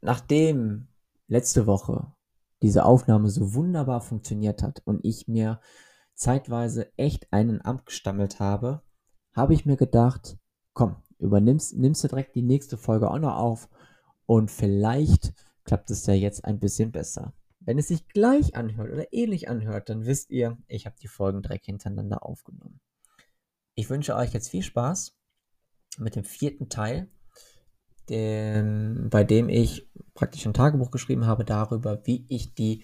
nachdem letzte Woche diese Aufnahme so wunderbar funktioniert hat und ich mir zeitweise echt einen abgestammelt habe, habe ich mir gedacht, komm, übernimmst, nimmst du direkt die nächste Folge auch noch auf und vielleicht klappt es ja jetzt ein bisschen besser. Wenn es sich gleich anhört oder ähnlich anhört, dann wisst ihr, ich habe die Folgen direkt hintereinander aufgenommen. Ich wünsche euch jetzt viel Spaß mit dem vierten Teil, dem, bei dem ich praktisch ein Tagebuch geschrieben habe darüber, wie ich die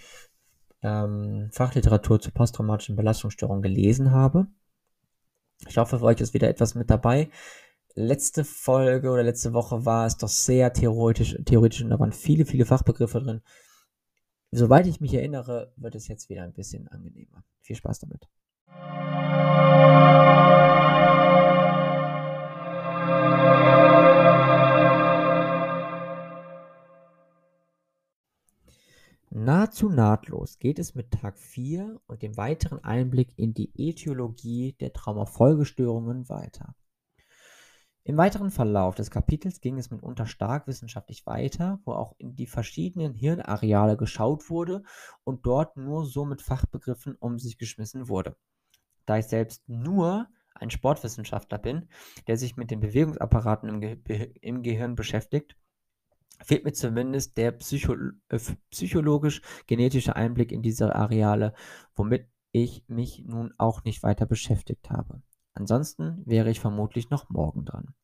ähm, Fachliteratur zur posttraumatischen Belastungsstörung gelesen habe. Ich hoffe, für euch ist wieder etwas mit dabei. Letzte Folge oder letzte Woche war es doch sehr theoretisch, theoretisch und da waren viele, viele Fachbegriffe drin. Soweit ich mich erinnere, wird es jetzt wieder ein bisschen angenehmer. Viel Spaß damit. Nahezu nahtlos geht es mit Tag 4 und dem weiteren Einblick in die Ätiologie der Traumafolgestörungen weiter. Im weiteren Verlauf des Kapitels ging es mitunter stark wissenschaftlich weiter, wo auch in die verschiedenen Hirnareale geschaut wurde und dort nur so mit Fachbegriffen um sich geschmissen wurde. Da ich selbst nur ein Sportwissenschaftler bin, der sich mit den Bewegungsapparaten im, Ge im Gehirn beschäftigt, fehlt mir zumindest der Psycho äh, psychologisch-genetische Einblick in diese Areale, womit ich mich nun auch nicht weiter beschäftigt habe. Ansonsten wäre ich vermutlich noch morgen dran.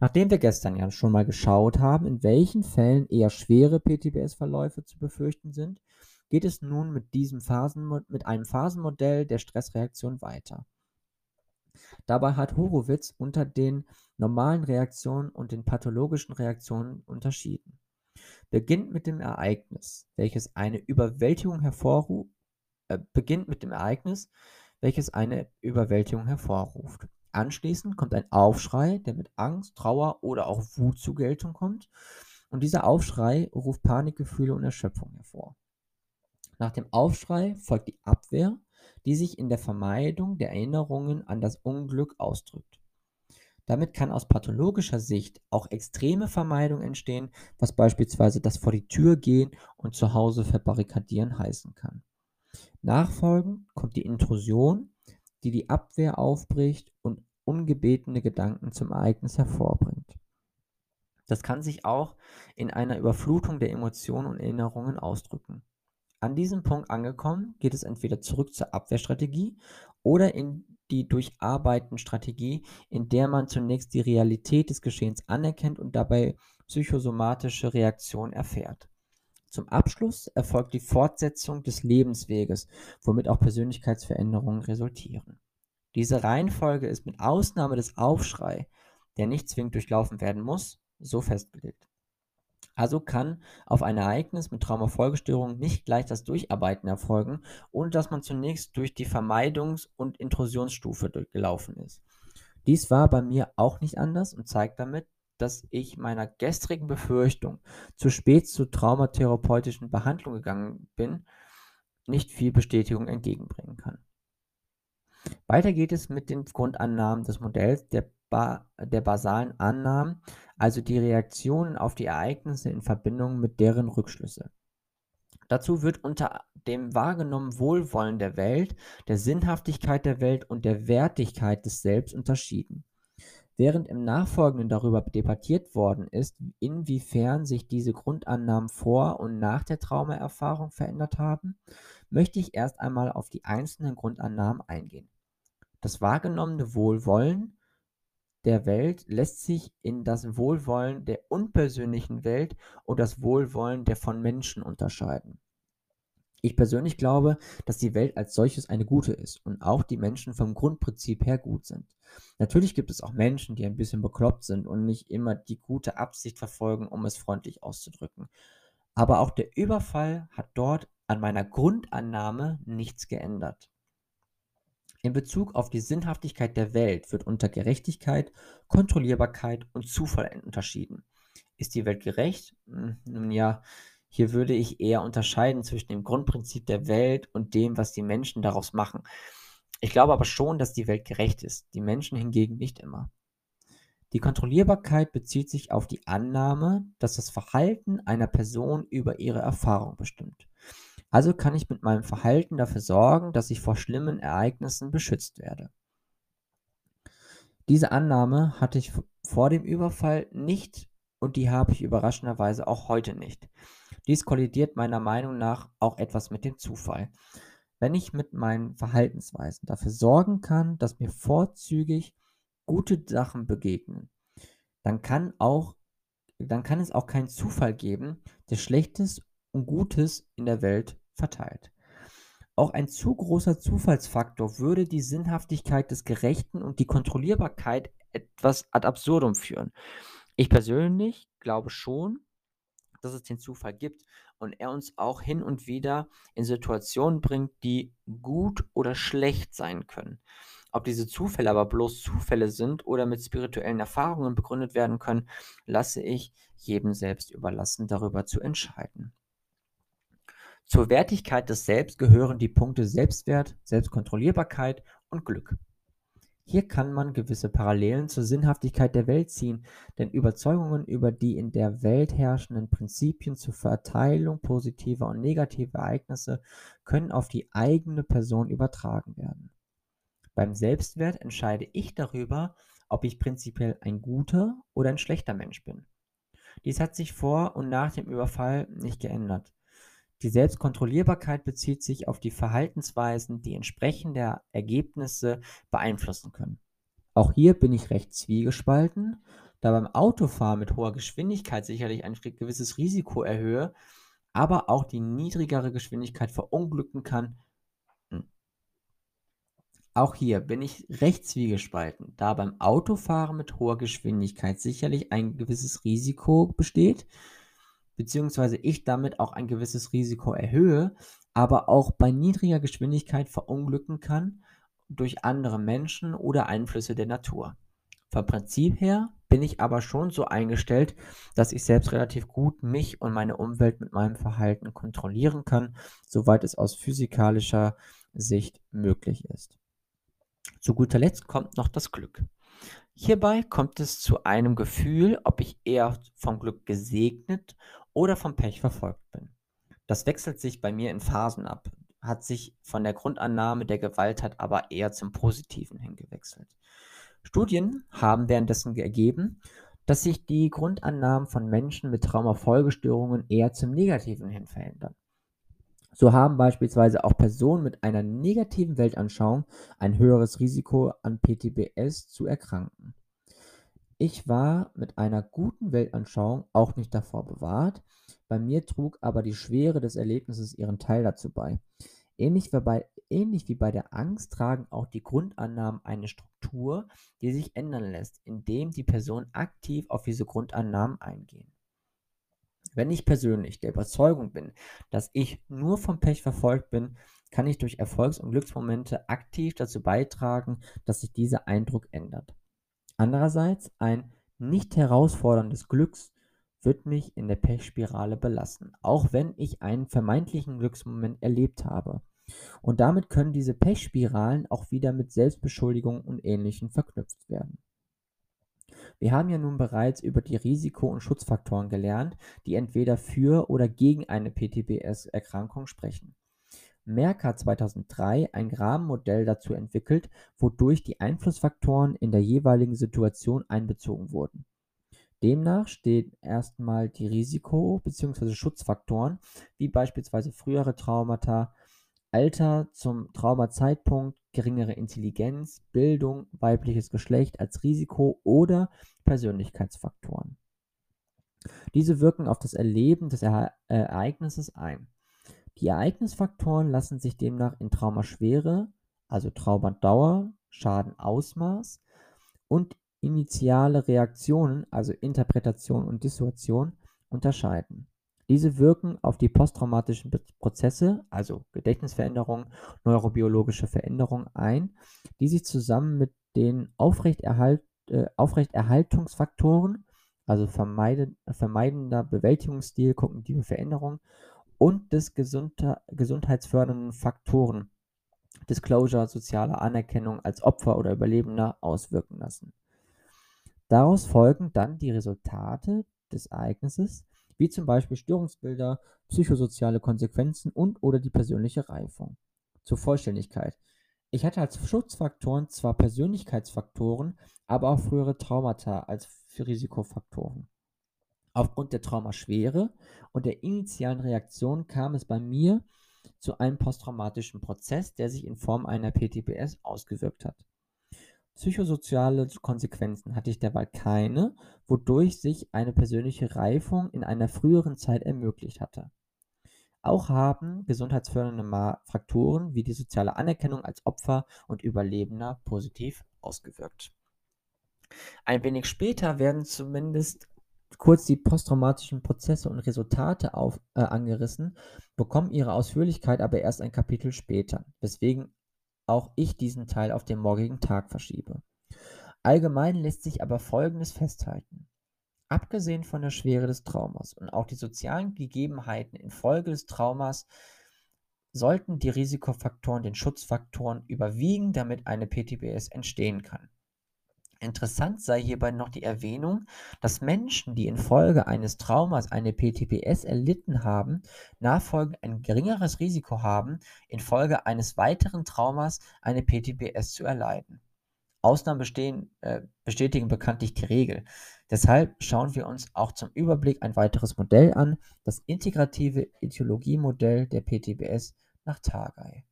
Nachdem wir gestern ja schon mal geschaut haben, in welchen Fällen eher schwere PTBS-Verläufe zu befürchten sind, geht es nun mit, diesem Phasen, mit einem Phasenmodell der Stressreaktion weiter. Dabei hat Horowitz unter den normalen Reaktionen und den pathologischen Reaktionen unterschieden. Beginnt mit dem Ereignis, welches eine Überwältigung hervorruft, äh, beginnt mit dem Ereignis, welches eine Überwältigung hervorruft. Anschließend kommt ein Aufschrei, der mit Angst, Trauer oder auch Wut zur Geltung kommt. Und dieser Aufschrei ruft Panikgefühle und Erschöpfung hervor. Nach dem Aufschrei folgt die Abwehr, die sich in der Vermeidung der Erinnerungen an das Unglück ausdrückt. Damit kann aus pathologischer Sicht auch extreme Vermeidung entstehen, was beispielsweise das vor die Tür gehen und zu Hause verbarrikadieren heißen kann. Nachfolgend kommt die Intrusion, die die Abwehr aufbricht und ungebetene Gedanken zum Ereignis hervorbringt. Das kann sich auch in einer Überflutung der Emotionen und Erinnerungen ausdrücken. An diesem Punkt angekommen, geht es entweder zurück zur Abwehrstrategie oder in die Durcharbeiten-Strategie, in der man zunächst die Realität des Geschehens anerkennt und dabei psychosomatische Reaktionen erfährt. Zum Abschluss erfolgt die Fortsetzung des Lebensweges, womit auch Persönlichkeitsveränderungen resultieren. Diese Reihenfolge ist mit Ausnahme des Aufschrei, der nicht zwingend durchlaufen werden muss, so festgelegt. Also kann auf ein Ereignis mit Traumafolgestörung nicht gleich das Durcharbeiten erfolgen, ohne dass man zunächst durch die Vermeidungs- und Intrusionsstufe gelaufen ist. Dies war bei mir auch nicht anders und zeigt damit, dass ich meiner gestrigen Befürchtung, zu spät zur traumatherapeutischen Behandlung gegangen bin, nicht viel Bestätigung entgegenbringen kann. Weiter geht es mit den Grundannahmen des Modells der ba der basalen Annahmen, also die Reaktionen auf die Ereignisse in Verbindung mit deren Rückschlüsse. Dazu wird unter dem wahrgenommenen Wohlwollen der Welt, der Sinnhaftigkeit der Welt und der Wertigkeit des Selbst unterschieden. Während im Nachfolgenden darüber debattiert worden ist, inwiefern sich diese Grundannahmen vor und nach der Traumaerfahrung verändert haben, möchte ich erst einmal auf die einzelnen Grundannahmen eingehen. Das wahrgenommene Wohlwollen der Welt lässt sich in das Wohlwollen der unpersönlichen Welt und das Wohlwollen der von Menschen unterscheiden. Ich persönlich glaube, dass die Welt als solches eine gute ist und auch die Menschen vom Grundprinzip her gut sind. Natürlich gibt es auch Menschen, die ein bisschen bekloppt sind und nicht immer die gute Absicht verfolgen, um es freundlich auszudrücken. Aber auch der Überfall hat dort an meiner Grundannahme nichts geändert. In Bezug auf die Sinnhaftigkeit der Welt wird unter Gerechtigkeit, Kontrollierbarkeit und Zufall unterschieden. Ist die Welt gerecht? Hm, nun ja, hier würde ich eher unterscheiden zwischen dem Grundprinzip der Welt und dem, was die Menschen daraus machen. Ich glaube aber schon, dass die Welt gerecht ist, die Menschen hingegen nicht immer. Die Kontrollierbarkeit bezieht sich auf die Annahme, dass das Verhalten einer Person über ihre Erfahrung bestimmt. Also kann ich mit meinem Verhalten dafür sorgen, dass ich vor schlimmen Ereignissen beschützt werde. Diese Annahme hatte ich vor dem Überfall nicht und die habe ich überraschenderweise auch heute nicht. Dies kollidiert meiner Meinung nach auch etwas mit dem Zufall. Wenn ich mit meinen Verhaltensweisen dafür sorgen kann, dass mir vorzügig gute Sachen begegnen, dann kann auch dann kann es auch keinen Zufall geben, der Schlechtes und Gutes in der Welt verteilt. Auch ein zu großer Zufallsfaktor würde die Sinnhaftigkeit des Gerechten und die Kontrollierbarkeit etwas ad absurdum führen. Ich persönlich glaube schon, dass es den Zufall gibt und er uns auch hin und wieder in Situationen bringt, die gut oder schlecht sein können. Ob diese Zufälle aber bloß Zufälle sind oder mit spirituellen Erfahrungen begründet werden können, lasse ich jedem selbst überlassen, darüber zu entscheiden. Zur Wertigkeit des Selbst gehören die Punkte Selbstwert, Selbstkontrollierbarkeit und Glück. Hier kann man gewisse Parallelen zur Sinnhaftigkeit der Welt ziehen, denn Überzeugungen über die in der Welt herrschenden Prinzipien zur Verteilung positiver und negativer Ereignisse können auf die eigene Person übertragen werden. Beim Selbstwert entscheide ich darüber, ob ich prinzipiell ein guter oder ein schlechter Mensch bin. Dies hat sich vor und nach dem Überfall nicht geändert. Die Selbstkontrollierbarkeit bezieht sich auf die Verhaltensweisen, die entsprechende Ergebnisse beeinflussen können. Auch hier bin ich recht zwiegespalten, da beim Autofahren mit hoher Geschwindigkeit sicherlich ein gewisses Risiko erhöhe, aber auch die niedrigere Geschwindigkeit verunglücken kann. Hm. Auch hier bin ich recht zwiegespalten, da beim Autofahren mit hoher Geschwindigkeit sicherlich ein gewisses Risiko besteht, beziehungsweise ich damit auch ein gewisses Risiko erhöhe, aber auch bei niedriger Geschwindigkeit verunglücken kann durch andere Menschen oder Einflüsse der Natur. Vom Prinzip her bin ich aber schon so eingestellt, dass ich selbst relativ gut mich und meine Umwelt mit meinem Verhalten kontrollieren kann, soweit es aus physikalischer Sicht möglich ist. Zu guter Letzt kommt noch das Glück. Hierbei kommt es zu einem Gefühl, ob ich eher vom Glück gesegnet oder vom Pech verfolgt bin. Das wechselt sich bei mir in Phasen ab, hat sich von der Grundannahme der Gewalttat aber eher zum Positiven hingewechselt. Studien haben währenddessen ergeben, dass sich die Grundannahmen von Menschen mit Traumafolgestörungen eher zum Negativen hin verändern. So haben beispielsweise auch Personen mit einer negativen Weltanschauung ein höheres Risiko an PTBS zu erkranken. Ich war mit einer guten Weltanschauung auch nicht davor bewahrt, bei mir trug aber die Schwere des Erlebnisses ihren Teil dazu bei. Ähnlich wie, bei, ähnlich wie bei der Angst tragen auch die Grundannahmen eine Struktur, die sich ändern lässt, indem die Personen aktiv auf diese Grundannahmen eingehen. Wenn ich persönlich der Überzeugung bin, dass ich nur vom Pech verfolgt bin, kann ich durch Erfolgs- und Glücksmomente aktiv dazu beitragen, dass sich dieser Eindruck ändert. Andererseits ein nicht herausforderndes Glücks wird mich in der Pechspirale belassen, auch wenn ich einen vermeintlichen Glücksmoment erlebt habe. Und damit können diese Pechspiralen auch wieder mit Selbstbeschuldigung und Ähnlichem verknüpft werden. Wir haben ja nun bereits über die Risiko- und Schutzfaktoren gelernt, die entweder für oder gegen eine PTBS-Erkrankung sprechen. Merck hat 2003 ein Rahmenmodell dazu entwickelt, wodurch die Einflussfaktoren in der jeweiligen Situation einbezogen wurden. Demnach stehen erstmal die Risiko- bzw. Schutzfaktoren, wie beispielsweise frühere Traumata, Alter zum Traumazeitpunkt, geringere Intelligenz, Bildung, weibliches Geschlecht als Risiko oder Persönlichkeitsfaktoren. Diese wirken auf das Erleben des Ereignisses ein. Die Ereignisfaktoren lassen sich demnach in Traumaschwere, also Traumadauer, Schadenausmaß und initiale Reaktionen, also Interpretation und Dissuasion, unterscheiden. Diese wirken auf die posttraumatischen Prozesse, also Gedächtnisveränderungen, neurobiologische Veränderungen ein, die sich zusammen mit den Aufrechterhalt, äh, Aufrechterhaltungsfaktoren, also vermeiden, vermeidender Bewältigungsstil, kognitive Veränderungen und des gesundheitsfördernden Faktoren Disclosure, soziale Anerkennung als Opfer oder Überlebender auswirken lassen. Daraus folgen dann die Resultate des Ereignisses, wie zum Beispiel Störungsbilder, psychosoziale Konsequenzen und/oder die persönliche Reifung. Zur Vollständigkeit. Ich hatte als Schutzfaktoren zwar Persönlichkeitsfaktoren, aber auch frühere Traumata als Risikofaktoren. Aufgrund der Traumaschwere und der initialen Reaktion kam es bei mir zu einem posttraumatischen Prozess, der sich in Form einer PTBS ausgewirkt hat. Psychosoziale Konsequenzen hatte ich derweil keine, wodurch sich eine persönliche Reifung in einer früheren Zeit ermöglicht hatte. Auch haben gesundheitsfördernde Faktoren wie die soziale Anerkennung als Opfer und Überlebender positiv ausgewirkt. Ein wenig später werden zumindest kurz die posttraumatischen Prozesse und Resultate auf, äh, angerissen, bekommen ihre Ausführlichkeit aber erst ein Kapitel später, weswegen auch ich diesen Teil auf den morgigen Tag verschiebe. Allgemein lässt sich aber Folgendes festhalten. Abgesehen von der Schwere des Traumas und auch die sozialen Gegebenheiten infolge des Traumas sollten die Risikofaktoren den Schutzfaktoren überwiegen, damit eine PTBS entstehen kann. Interessant sei hierbei noch die Erwähnung, dass Menschen, die infolge eines Traumas eine PTBS erlitten haben, nachfolgend ein geringeres Risiko haben, infolge eines weiteren Traumas eine PTBS zu erleiden. Ausnahmen bestehen, äh, bestätigen bekanntlich die Regel. Deshalb schauen wir uns auch zum Überblick ein weiteres Modell an, das integrative Etiologiemodell der PTBS nach Tagay.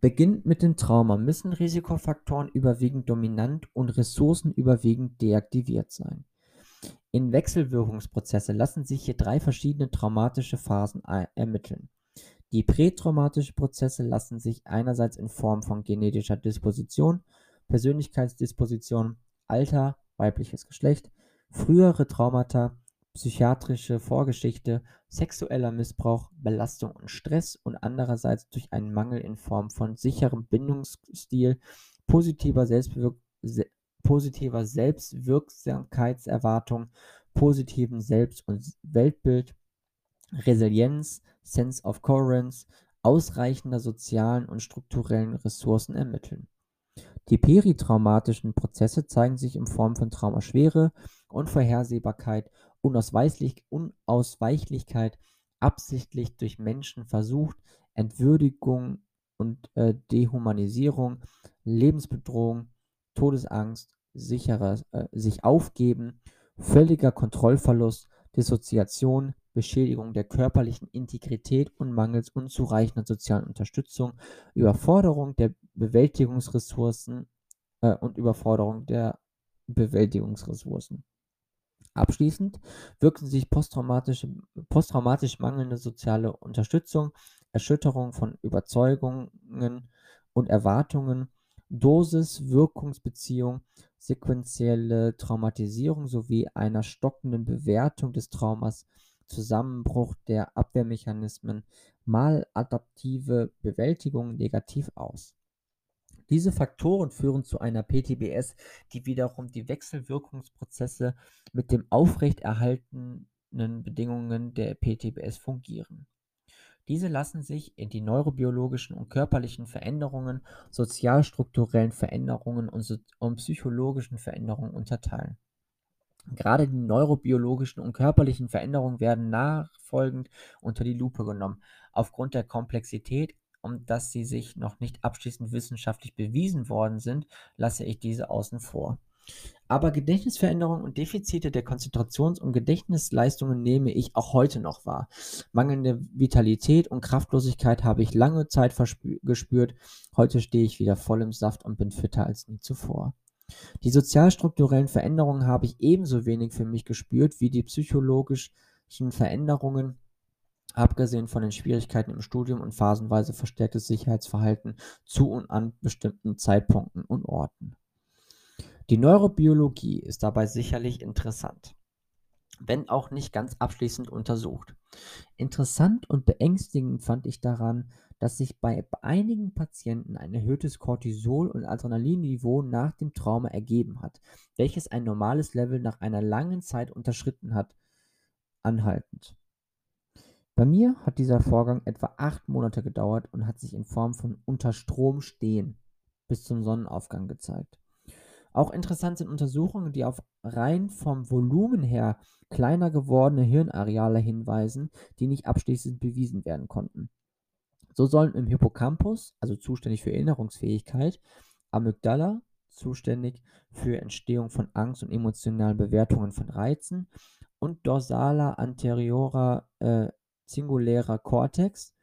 Beginnend mit dem Trauma müssen Risikofaktoren überwiegend dominant und Ressourcen überwiegend deaktiviert sein. In Wechselwirkungsprozesse lassen sich hier drei verschiedene traumatische Phasen ermitteln. Die prätraumatischen Prozesse lassen sich einerseits in Form von genetischer Disposition, Persönlichkeitsdisposition, Alter, weibliches Geschlecht, frühere Traumata, psychiatrische Vorgeschichte, sexueller Missbrauch, Belastung und Stress und andererseits durch einen Mangel in Form von sicherem Bindungsstil, positiver, Selbstwirk se positiver Selbstwirksamkeitserwartung, positiven Selbst- und Weltbild, Resilienz, Sense of Coherence, ausreichender sozialen und strukturellen Ressourcen ermitteln. Die peritraumatischen Prozesse zeigen sich in Form von Traumaschwere, Unvorhersehbarkeit, Unausweichlich, Unausweichlichkeit, absichtlich durch Menschen versucht, Entwürdigung und äh, Dehumanisierung, Lebensbedrohung, Todesangst, sicherer, äh, sich aufgeben, völliger Kontrollverlust, Dissoziation, Beschädigung der körperlichen Integrität und mangels unzureichender sozialen Unterstützung, Überforderung der Bewältigungsressourcen äh, und Überforderung der Bewältigungsressourcen. Abschließend wirken sich posttraumatische, posttraumatisch mangelnde soziale Unterstützung, Erschütterung von Überzeugungen und Erwartungen, Dosis-Wirkungsbeziehung, sequentielle Traumatisierung sowie einer stockenden Bewertung des Traumas Zusammenbruch der Abwehrmechanismen, maladaptive Bewältigung negativ aus. Diese Faktoren führen zu einer PTBS, die wiederum die Wechselwirkungsprozesse mit den aufrechterhaltenen Bedingungen der PTBS fungieren. Diese lassen sich in die neurobiologischen und körperlichen Veränderungen, sozialstrukturellen Veränderungen und, so und psychologischen Veränderungen unterteilen. Gerade die neurobiologischen und körperlichen Veränderungen werden nachfolgend unter die Lupe genommen. Aufgrund der Komplexität und dass sie sich noch nicht abschließend wissenschaftlich bewiesen worden sind, lasse ich diese außen vor. Aber Gedächtnisveränderungen und Defizite der Konzentrations- und Gedächtnisleistungen nehme ich auch heute noch wahr. Mangelnde Vitalität und Kraftlosigkeit habe ich lange Zeit gespürt. Heute stehe ich wieder voll im Saft und bin fitter als nie zuvor. Die sozialstrukturellen Veränderungen habe ich ebenso wenig für mich gespürt wie die psychologischen Veränderungen, abgesehen von den Schwierigkeiten im Studium und phasenweise verstärktes Sicherheitsverhalten zu und an bestimmten Zeitpunkten und Orten. Die Neurobiologie ist dabei sicherlich interessant, wenn auch nicht ganz abschließend untersucht. Interessant und beängstigend fand ich daran, dass sich bei einigen Patienten ein erhöhtes Cortisol- und Adrenalinniveau nach dem Trauma ergeben hat, welches ein normales Level nach einer langen Zeit unterschritten hat, anhaltend. Bei mir hat dieser Vorgang etwa acht Monate gedauert und hat sich in Form von unter Strom stehen bis zum Sonnenaufgang gezeigt. Auch interessant sind Untersuchungen, die auf rein vom Volumen her kleiner gewordene Hirnareale hinweisen, die nicht abschließend bewiesen werden konnten. So sollen im Hippocampus, also zuständig für Erinnerungsfähigkeit, Amygdala, zuständig für Entstehung von Angst und emotionalen Bewertungen von Reizen, und dorsaler anteriorer äh, singulärer Cortex,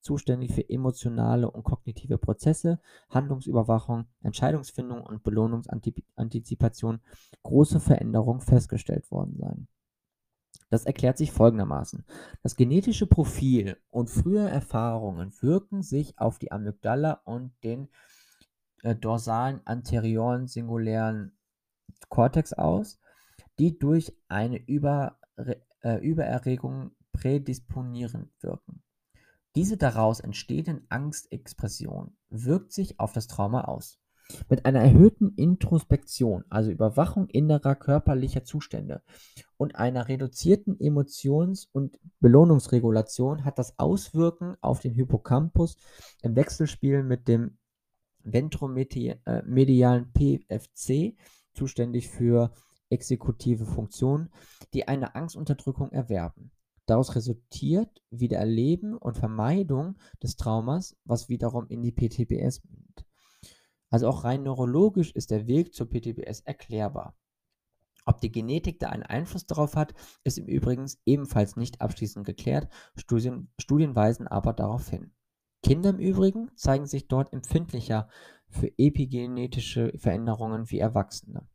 zuständig für emotionale und kognitive Prozesse, Handlungsüberwachung, Entscheidungsfindung und Belohnungsantizipation, große Veränderungen festgestellt worden sein. Das erklärt sich folgendermaßen. Das genetische Profil und frühe Erfahrungen wirken sich auf die Amygdala und den äh, dorsalen anterioren singulären Kortex aus, die durch eine Über, äh, Übererregung prädisponierend wirken. Diese daraus entstehenden Angstexpression wirkt sich auf das Trauma aus. Mit einer erhöhten Introspektion, also Überwachung innerer körperlicher Zustände und einer reduzierten Emotions- und Belohnungsregulation hat das Auswirken auf den Hippocampus im Wechselspiel mit dem ventromedialen PFC, zuständig für exekutive Funktionen, die eine Angstunterdrückung erwerben. Daraus resultiert wieder Erleben und Vermeidung des Traumas, was wiederum in die PTBS mündet. Also auch rein neurologisch ist der Weg zur PTBS erklärbar. Ob die Genetik da einen Einfluss darauf hat, ist im Übrigen ebenfalls nicht abschließend geklärt, Studien, Studien weisen aber darauf hin. Kinder im Übrigen zeigen sich dort empfindlicher für epigenetische Veränderungen wie Erwachsene.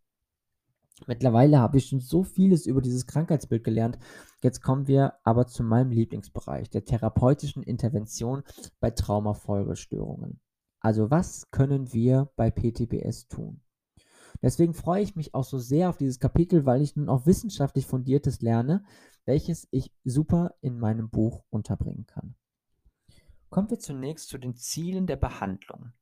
Mittlerweile habe ich schon so vieles über dieses Krankheitsbild gelernt. Jetzt kommen wir aber zu meinem Lieblingsbereich, der therapeutischen Intervention bei Traumafolgestörungen. Also was können wir bei PTBS tun? Deswegen freue ich mich auch so sehr auf dieses Kapitel, weil ich nun auch wissenschaftlich fundiertes lerne, welches ich super in meinem Buch unterbringen kann. Kommen wir zunächst zu den Zielen der Behandlung.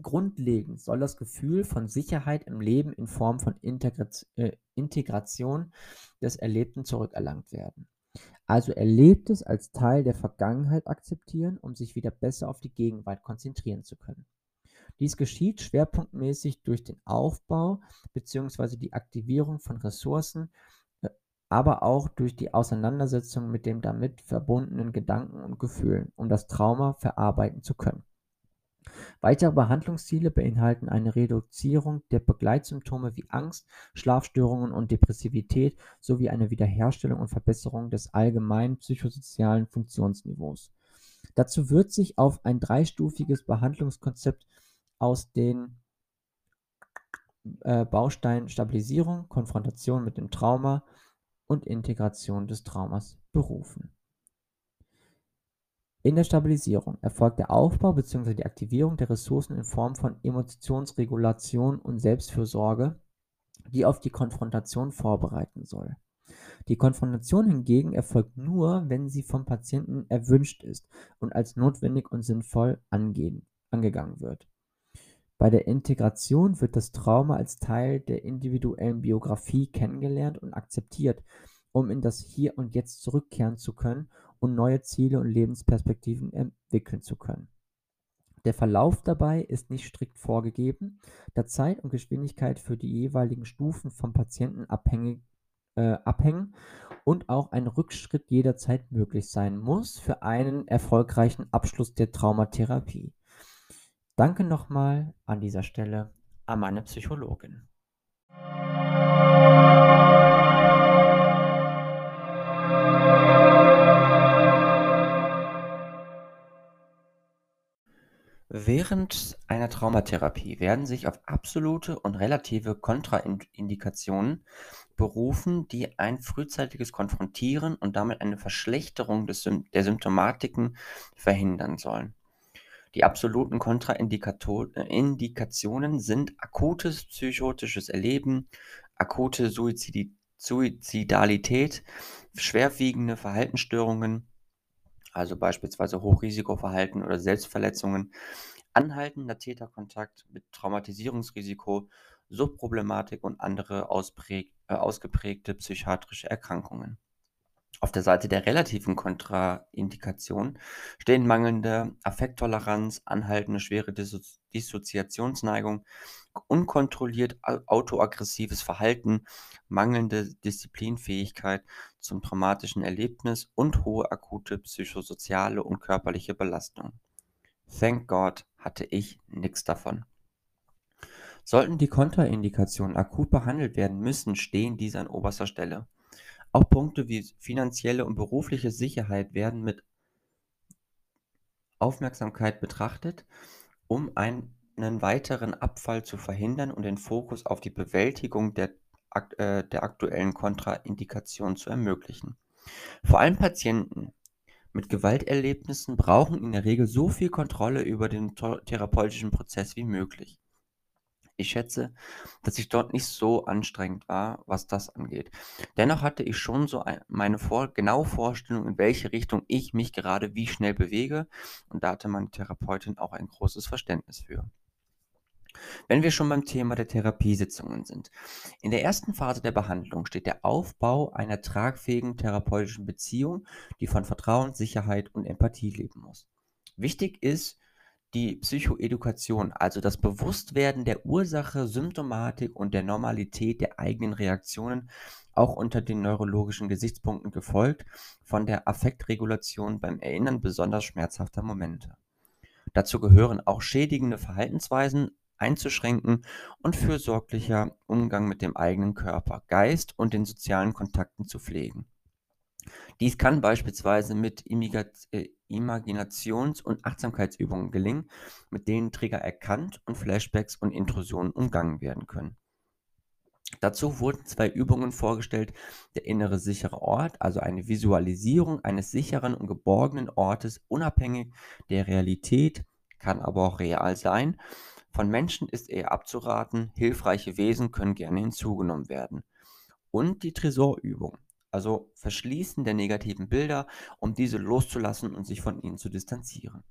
Grundlegend soll das Gefühl von Sicherheit im Leben in Form von äh, Integration des Erlebten zurückerlangt werden. Also Erlebtes als Teil der Vergangenheit akzeptieren, um sich wieder besser auf die Gegenwart konzentrieren zu können. Dies geschieht schwerpunktmäßig durch den Aufbau bzw. die Aktivierung von Ressourcen, äh, aber auch durch die Auseinandersetzung mit den damit verbundenen Gedanken und Gefühlen, um das Trauma verarbeiten zu können. Weitere Behandlungsziele beinhalten eine Reduzierung der Begleitsymptome wie Angst, Schlafstörungen und Depressivität sowie eine Wiederherstellung und Verbesserung des allgemeinen psychosozialen Funktionsniveaus. Dazu wird sich auf ein dreistufiges Behandlungskonzept aus den äh, Bausteinen Stabilisierung, Konfrontation mit dem Trauma und Integration des Traumas berufen in der Stabilisierung erfolgt der Aufbau bzw. die Aktivierung der Ressourcen in Form von Emotionsregulation und Selbstfürsorge, die auf die Konfrontation vorbereiten soll. Die Konfrontation hingegen erfolgt nur, wenn sie vom Patienten erwünscht ist und als notwendig und sinnvoll angehen, angegangen wird. Bei der Integration wird das Trauma als Teil der individuellen Biografie kennengelernt und akzeptiert, um in das Hier und Jetzt zurückkehren zu können und neue Ziele und Lebensperspektiven entwickeln zu können. Der Verlauf dabei ist nicht strikt vorgegeben, da Zeit und Geschwindigkeit für die jeweiligen Stufen vom Patienten abhängig, äh, abhängen und auch ein Rückschritt jederzeit möglich sein muss für einen erfolgreichen Abschluss der Traumatherapie. Danke nochmal an dieser Stelle an meine Psychologin. Während einer Traumatherapie werden sich auf absolute und relative Kontraindikationen berufen, die ein frühzeitiges Konfrontieren und damit eine Verschlechterung des, der Symptomatiken verhindern sollen. Die absoluten Kontraindikationen sind akutes psychotisches Erleben, akute Suizidi Suizidalität, schwerwiegende Verhaltensstörungen, also beispielsweise Hochrisikoverhalten oder Selbstverletzungen, anhaltender Täterkontakt mit Traumatisierungsrisiko, Subproblematik und andere äh, ausgeprägte psychiatrische Erkrankungen. Auf der Seite der relativen Kontraindikation stehen mangelnde Affekttoleranz, anhaltende schwere Dissozi Dissoziationsneigung, unkontrolliert autoaggressives Verhalten, mangelnde Disziplinfähigkeit zum traumatischen Erlebnis und hohe akute psychosoziale und körperliche Belastung. Thank God hatte ich nichts davon. Sollten die Kontraindikationen akut behandelt werden müssen, stehen diese an oberster Stelle. Auch Punkte wie finanzielle und berufliche Sicherheit werden mit Aufmerksamkeit betrachtet, um einen weiteren Abfall zu verhindern und den Fokus auf die Bewältigung der, äh, der aktuellen Kontraindikation zu ermöglichen. Vor allem Patienten mit Gewalterlebnissen brauchen in der Regel so viel Kontrolle über den therapeutischen Prozess wie möglich. Ich schätze, dass ich dort nicht so anstrengend war, was das angeht. Dennoch hatte ich schon so ein, meine vor, genaue Vorstellung, in welche Richtung ich mich gerade wie schnell bewege. Und da hatte meine Therapeutin auch ein großes Verständnis für. Wenn wir schon beim Thema der Therapiesitzungen sind. In der ersten Phase der Behandlung steht der Aufbau einer tragfähigen therapeutischen Beziehung, die von Vertrauen, Sicherheit und Empathie leben muss. Wichtig ist, die Psychoedukation, also das Bewusstwerden der Ursache, Symptomatik und der Normalität der eigenen Reaktionen, auch unter den neurologischen Gesichtspunkten gefolgt, von der Affektregulation beim Erinnern besonders schmerzhafter Momente. Dazu gehören auch schädigende Verhaltensweisen einzuschränken und fürsorglicher Umgang mit dem eigenen Körper, Geist und den sozialen Kontakten zu pflegen. Dies kann beispielsweise mit äh, Imaginations- und Achtsamkeitsübungen gelingen, mit denen Trigger erkannt und Flashbacks und Intrusionen umgangen werden können. Dazu wurden zwei Übungen vorgestellt: der innere sichere Ort, also eine Visualisierung eines sicheren und geborgenen Ortes, unabhängig der Realität, kann aber auch real sein. Von Menschen ist eher abzuraten, hilfreiche Wesen können gerne hinzugenommen werden. Und die Tresorübung also Verschließen der negativen Bilder, um diese loszulassen und sich von ihnen zu distanzieren.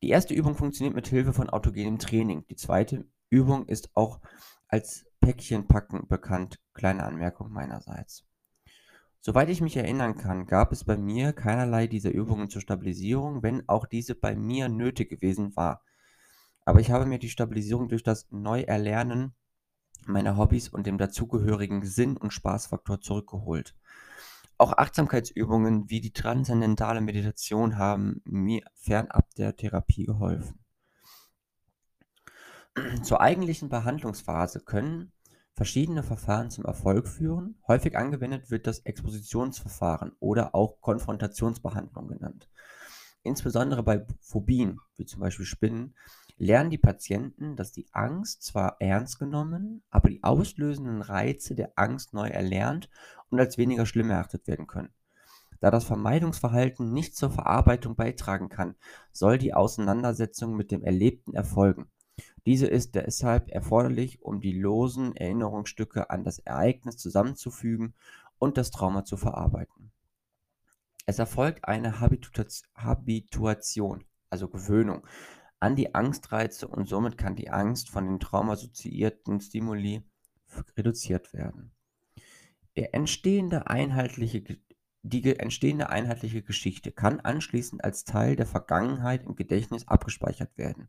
Die erste Übung funktioniert mit Hilfe von autogenem Training. Die zweite Übung ist auch als Päckchenpacken bekannt. Kleine Anmerkung meinerseits. Soweit ich mich erinnern kann, gab es bei mir keinerlei dieser Übungen zur Stabilisierung, wenn auch diese bei mir nötig gewesen war. Aber ich habe mir die Stabilisierung durch das Neuerlernen meiner Hobbys und dem dazugehörigen Sinn und Spaßfaktor zurückgeholt. Auch Achtsamkeitsübungen wie die transzendentale Meditation haben mir fernab der Therapie geholfen. Zur eigentlichen Behandlungsphase können verschiedene Verfahren zum Erfolg führen. Häufig angewendet wird das Expositionsverfahren oder auch Konfrontationsbehandlung genannt. Insbesondere bei Phobien, wie zum Beispiel Spinnen, lernen die Patienten, dass die Angst zwar ernst genommen, aber die auslösenden Reize der Angst neu erlernt und als weniger schlimm erachtet werden können. Da das Vermeidungsverhalten nicht zur Verarbeitung beitragen kann, soll die Auseinandersetzung mit dem Erlebten erfolgen. Diese ist deshalb erforderlich, um die losen Erinnerungsstücke an das Ereignis zusammenzufügen und das Trauma zu verarbeiten. Es erfolgt eine Habituation, also Gewöhnung, an die Angstreize und somit kann die Angst von den traumasozierten Stimuli reduziert werden. Der entstehende einheitliche, die entstehende einheitliche Geschichte kann anschließend als Teil der Vergangenheit im Gedächtnis abgespeichert werden.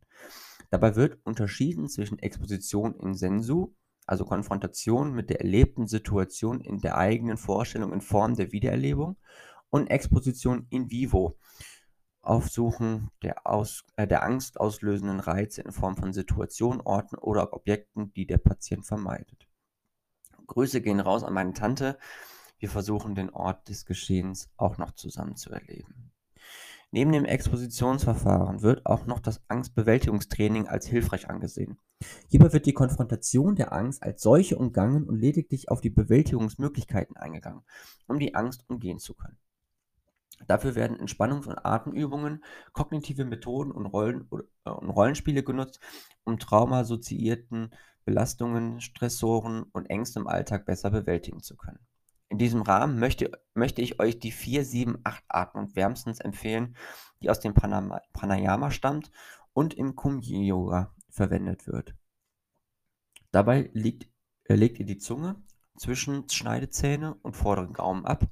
Dabei wird unterschieden zwischen Exposition in sensu, also Konfrontation mit der erlebten Situation in der eigenen Vorstellung in Form der Wiedererlebung, und Exposition in vivo, Aufsuchen der, aus, äh, der angstauslösenden Reize in Form von Situationen, Orten oder Objekten, die der Patient vermeidet. Grüße gehen raus an meine Tante. Wir versuchen den Ort des Geschehens auch noch zusammen zu erleben. Neben dem Expositionsverfahren wird auch noch das Angstbewältigungstraining als hilfreich angesehen. Hierbei wird die Konfrontation der Angst als solche umgangen und lediglich auf die Bewältigungsmöglichkeiten eingegangen, um die Angst umgehen zu können. Dafür werden Entspannungs- und Atemübungen, kognitive Methoden und, Rollen, äh, und Rollenspiele genutzt, um traumasozierten Belastungen, Stressoren und Ängste im Alltag besser bewältigen zu können. In diesem Rahmen möchte, möchte ich euch die 4-7-8-Atmung wärmstens empfehlen, die aus dem Pranama, Pranayama stammt und im Kumyi-Yoga verwendet wird. Dabei liegt, äh, legt ihr die Zunge zwischen Schneidezähne und vorderen Gaumen ab,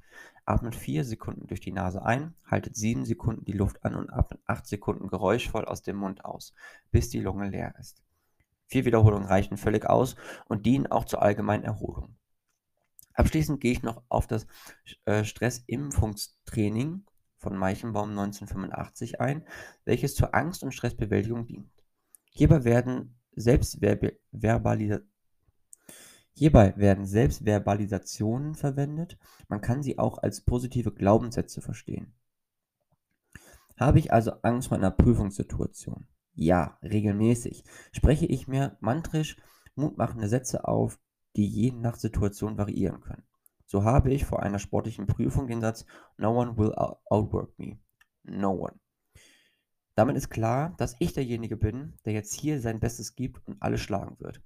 atmet 4 Sekunden durch die Nase ein, haltet 7 Sekunden die Luft an und atmet 8 Sekunden geräuschvoll aus dem Mund aus, bis die Lunge leer ist. Vier Wiederholungen reichen völlig aus und dienen auch zur allgemeinen Erholung. Abschließend gehe ich noch auf das äh, Stressimpfungstraining von Meichenbaum 1985 ein, welches zur Angst- und Stressbewältigung dient. Hierbei werden Selbstverbalisa Hierbei werden Selbstverbalisationen verwendet, man kann sie auch als positive Glaubenssätze verstehen. Habe ich also Angst vor einer Prüfungssituation? Ja, regelmäßig spreche ich mir mantrisch mutmachende Sätze auf, die je nach Situation variieren können. So habe ich vor einer sportlichen Prüfung den Satz No one will outwork me. No one. Damit ist klar, dass ich derjenige bin, der jetzt hier sein Bestes gibt und alles schlagen wird.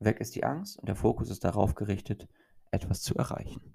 Weg ist die Angst und der Fokus ist darauf gerichtet, etwas zu erreichen.